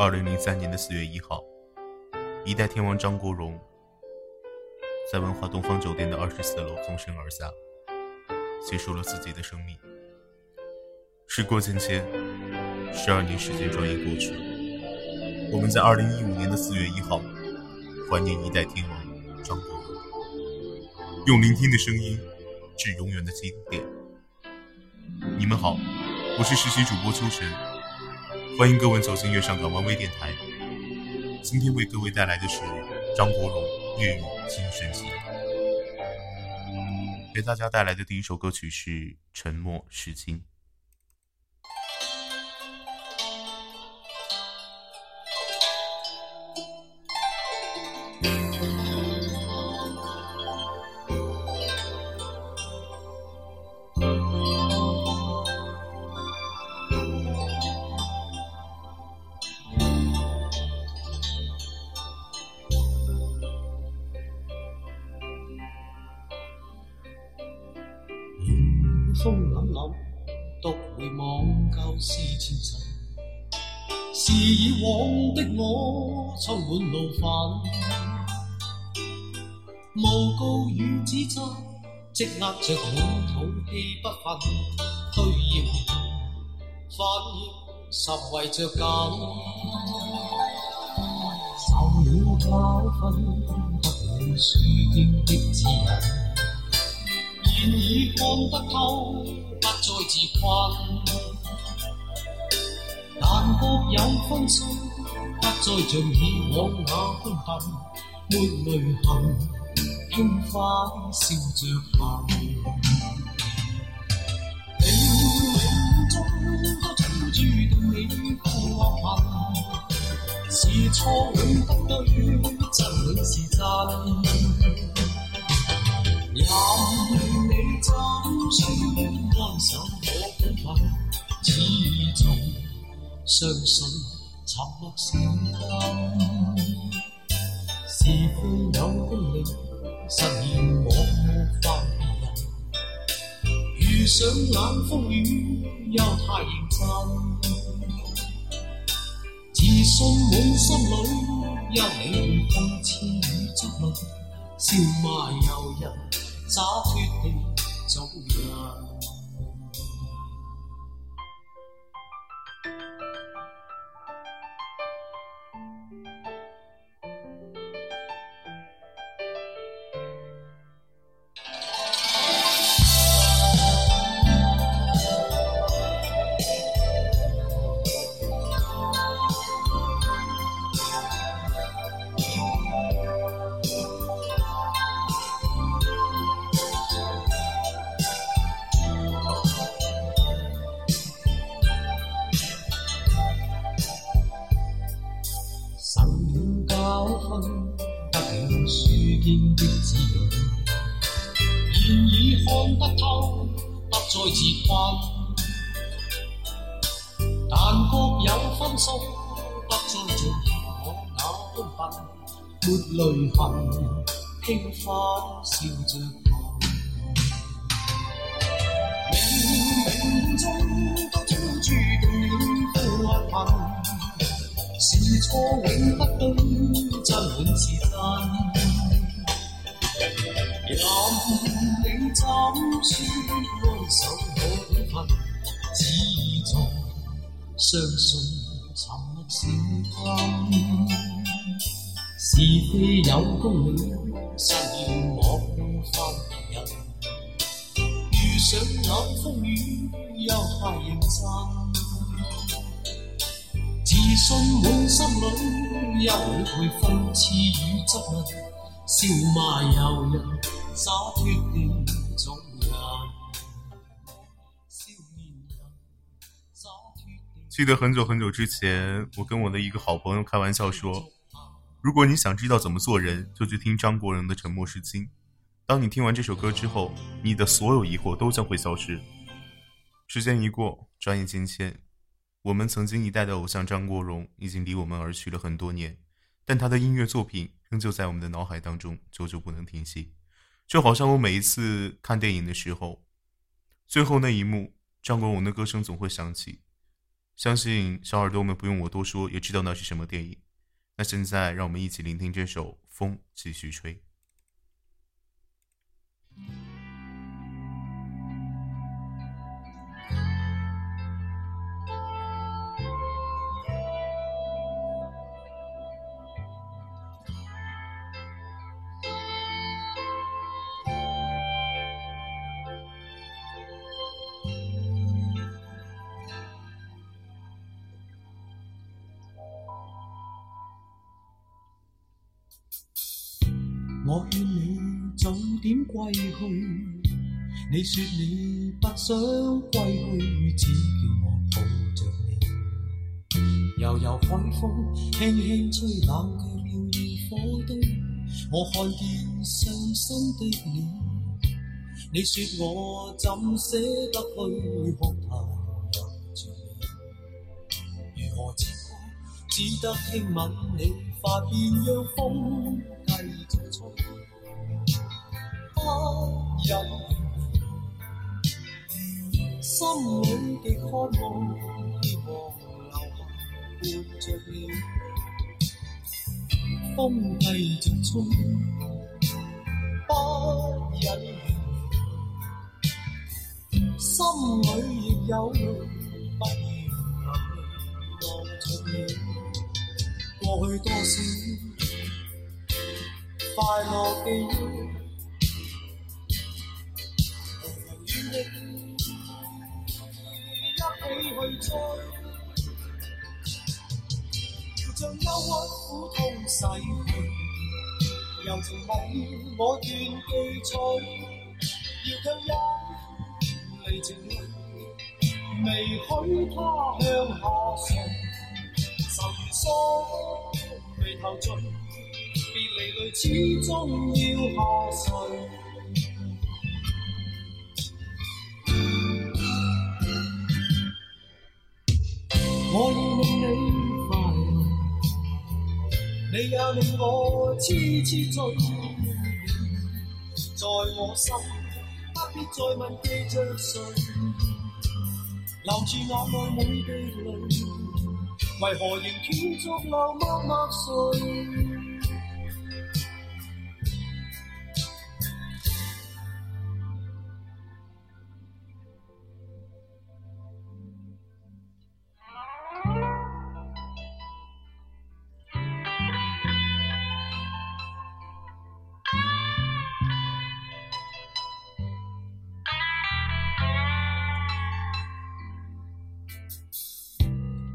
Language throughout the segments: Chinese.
二零零三年的四月一号，一代天王张国荣在文化东方酒店的二十四楼纵身而下，结束了自己的生命。时过境迁，十二年时间转眼过去，我们在二零一五年的四月一号，怀念一代天王张国荣，用聆听的声音，致永远的经典。你们好，我是实习主播秋晨。欢迎各位走进月上港湾微电台。今天为各位带来的是张国荣粤语精选集。给大家带来的第一首歌曲是《沉默是金》。风凛凛，独回望旧事前尘，是以往的我充满怒愤，诬告与指责，积压着满肚气不愤，对现实为着感，受了教训，得了书经的指引。现已看得透，不再自困。但各有分心，不再像以往那般笨，没泪痕，轻快笑着行。冥冥中都注定了你我命，是错永不对，真永是真。多少干守我本愤，始终相信沉默是金。是非有公理，十年我莫犯别人。遇上冷风雨，又太认真。自信满心里，因你会讽刺与责问。笑骂由人，早决定。走远。折掛。但各有分數，不再像我那般笨，沒淚痕，輕快笑着行。冥冥中都注定了悔恨，是錯永不對，真永是真。任你怎説。守本分，始終相信沉默是金。是非有公理，實要莫分人。遇上有風雨，又太認真。自信滿心裏，休了會諷刺與質問，笑罵由人灑脱地。记得很久很久之前，我跟我的一个好朋友开玩笑说：“如果你想知道怎么做人，就去听张国荣的《沉默是金》。当你听完这首歌之后，你的所有疑惑都将会消失。”时间一过，转眼间千，我们曾经一代的偶像张国荣已经离我们而去了很多年，但他的音乐作品仍旧在我们的脑海当中久久不能停息。就好像我每一次看电影的时候，最后那一幕，张国荣的歌声总会响起。相信小耳朵们不用我多说也知道那是什么电影。那现在让我们一起聆听这首《风继续吹》。我劝你早点归去，你说你不想归去，只叫我抱着你。悠悠海风轻轻吹，冷却了热火堆。我看见伤心的你，你说我怎舍得去空谈着你？如何自顾，只得轻吻你。发现让风继续吹，不忍心里的渴望希望留下伴着你。风继续吹，不忍离心里亦有泪不要流，望你。过去多少快乐记忆，留难远的，一起去追，要将忧郁苦痛洗去，柔情蜜意我愿记取，要将一缕情未许他向下垂。眉头聚，别离泪始终要下垂。我已令你快乐，你也令我痴痴醉，在我心不必再问记着谁，留住我爱每滴泪。為何仍斷續流默默睡？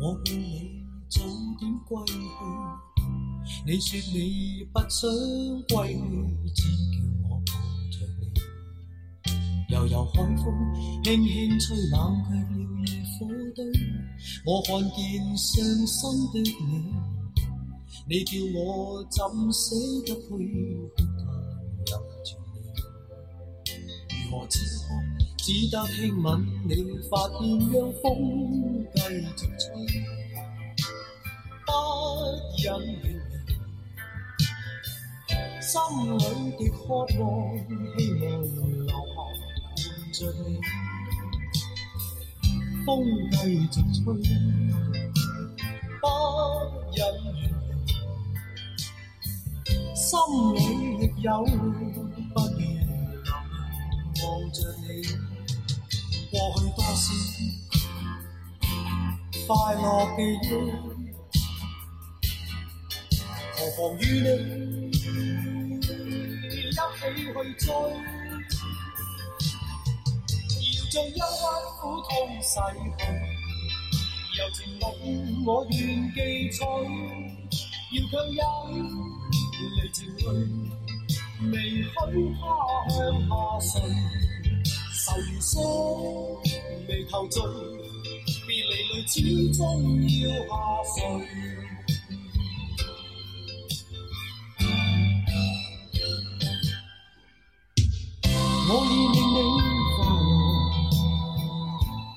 我劝你。归去，你说你不想归去，只叫我抱着你。悠悠海风轻轻吹，冷却了野火堆。我看见伤心的你，你叫我怎舍得去？我忍住你，如何此刻？只得轻吻你发边，让风继续吹。不忍远离，心里的渴望、希望流留下伴着你。风继续吹，不忍远离，心里亦有不愿流连望着你。过去多少快乐记忆。何妨与你一起去追，要将忧郁苦痛洗去，柔情浓我愿记取，要强忍离情泪，未许它向下垂，愁如锁，眉头聚，别离泪始终要下垂。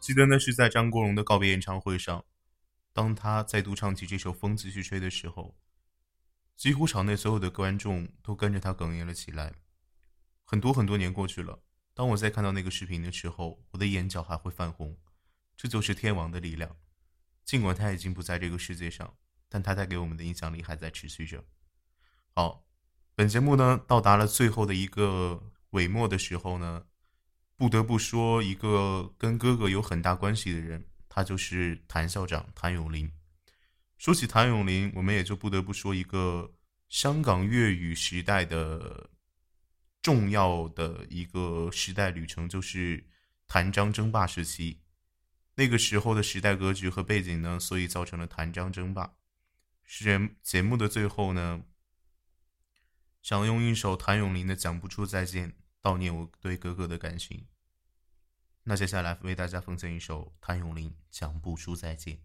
记得那是在张国荣的告别演唱会上，当他再度唱起这首《风继续吹》的时候，几乎场内所有的观众都跟着他哽咽了起来。很多很多年过去了，当我在看到那个视频的时候，我的眼角还会泛红。这就是天王的力量。尽管他已经不在这个世界上，但他带给我们的影响力还在持续着。好，本节目呢到达了最后的一个尾末的时候呢。不得不说，一个跟哥哥有很大关系的人，他就是谭校长谭咏麟。说起谭咏麟，我们也就不得不说一个香港粤语时代的重要的一个时代旅程，就是谭张争霸时期。那个时候的时代格局和背景呢，所以造成了谭张争霸。节节目的最后呢，想用一首谭咏麟的《讲不出再见》。悼念我对哥哥的感情。那接下来为大家奉献一首谭咏麟《讲不出再见》。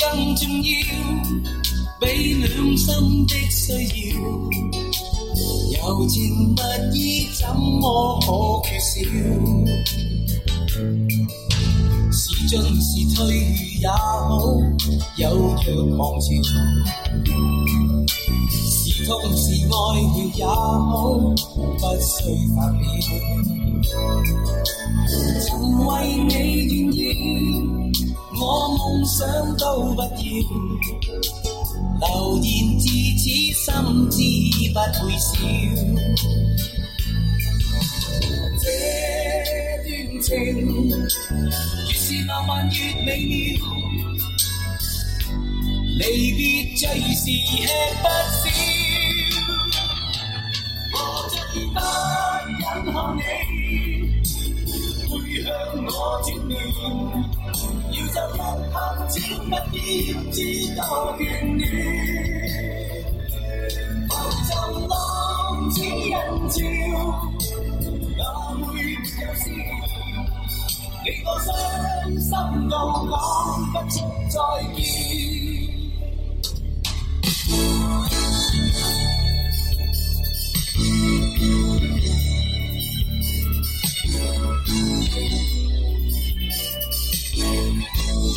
更重要，比两心的需要，柔情蜜意怎么可缺少？是进是退也好，有若狂潮；是痛是爱也好，不须烦恼。曾为你愿意。我梦想都不要，流言自此心知不会少。这段情，越是浪漫越美妙，离别最是吃不消。我怎不忍看你背向我转面？让一片片不羁知道眷恋，浮沉浪子人朝也会有思念？你我伤心到讲不出再见。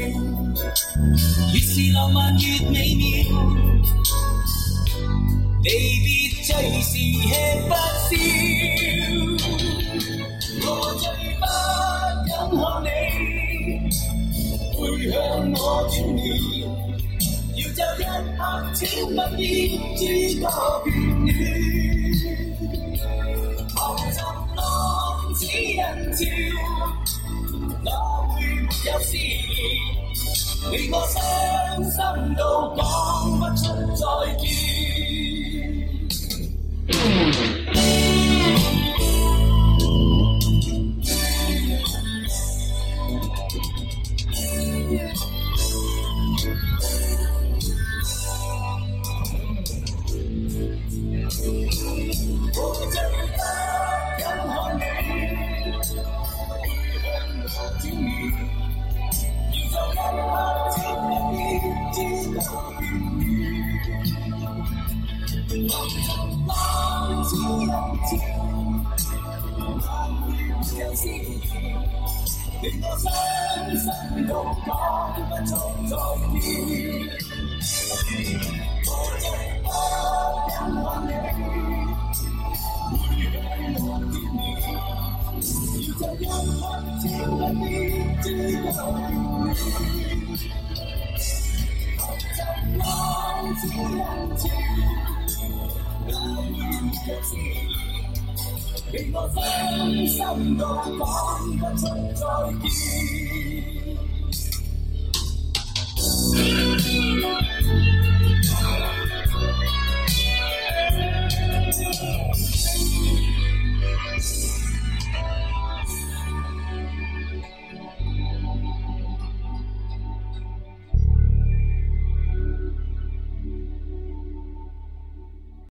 越是浪漫越美妙，离别最是吃不消。我最不敢看你背向我转面，要走一刻请不要诸多眷恋，红尘浪子人潮。有思念，令我伤心到讲。难尽担此恩情，难料有思念，愿我身身到，假不作再见。我最不忍看你背起冷脸，要再一发千百遍，千百遍。难尽担此恩让思念令我伤心到讲不出再见。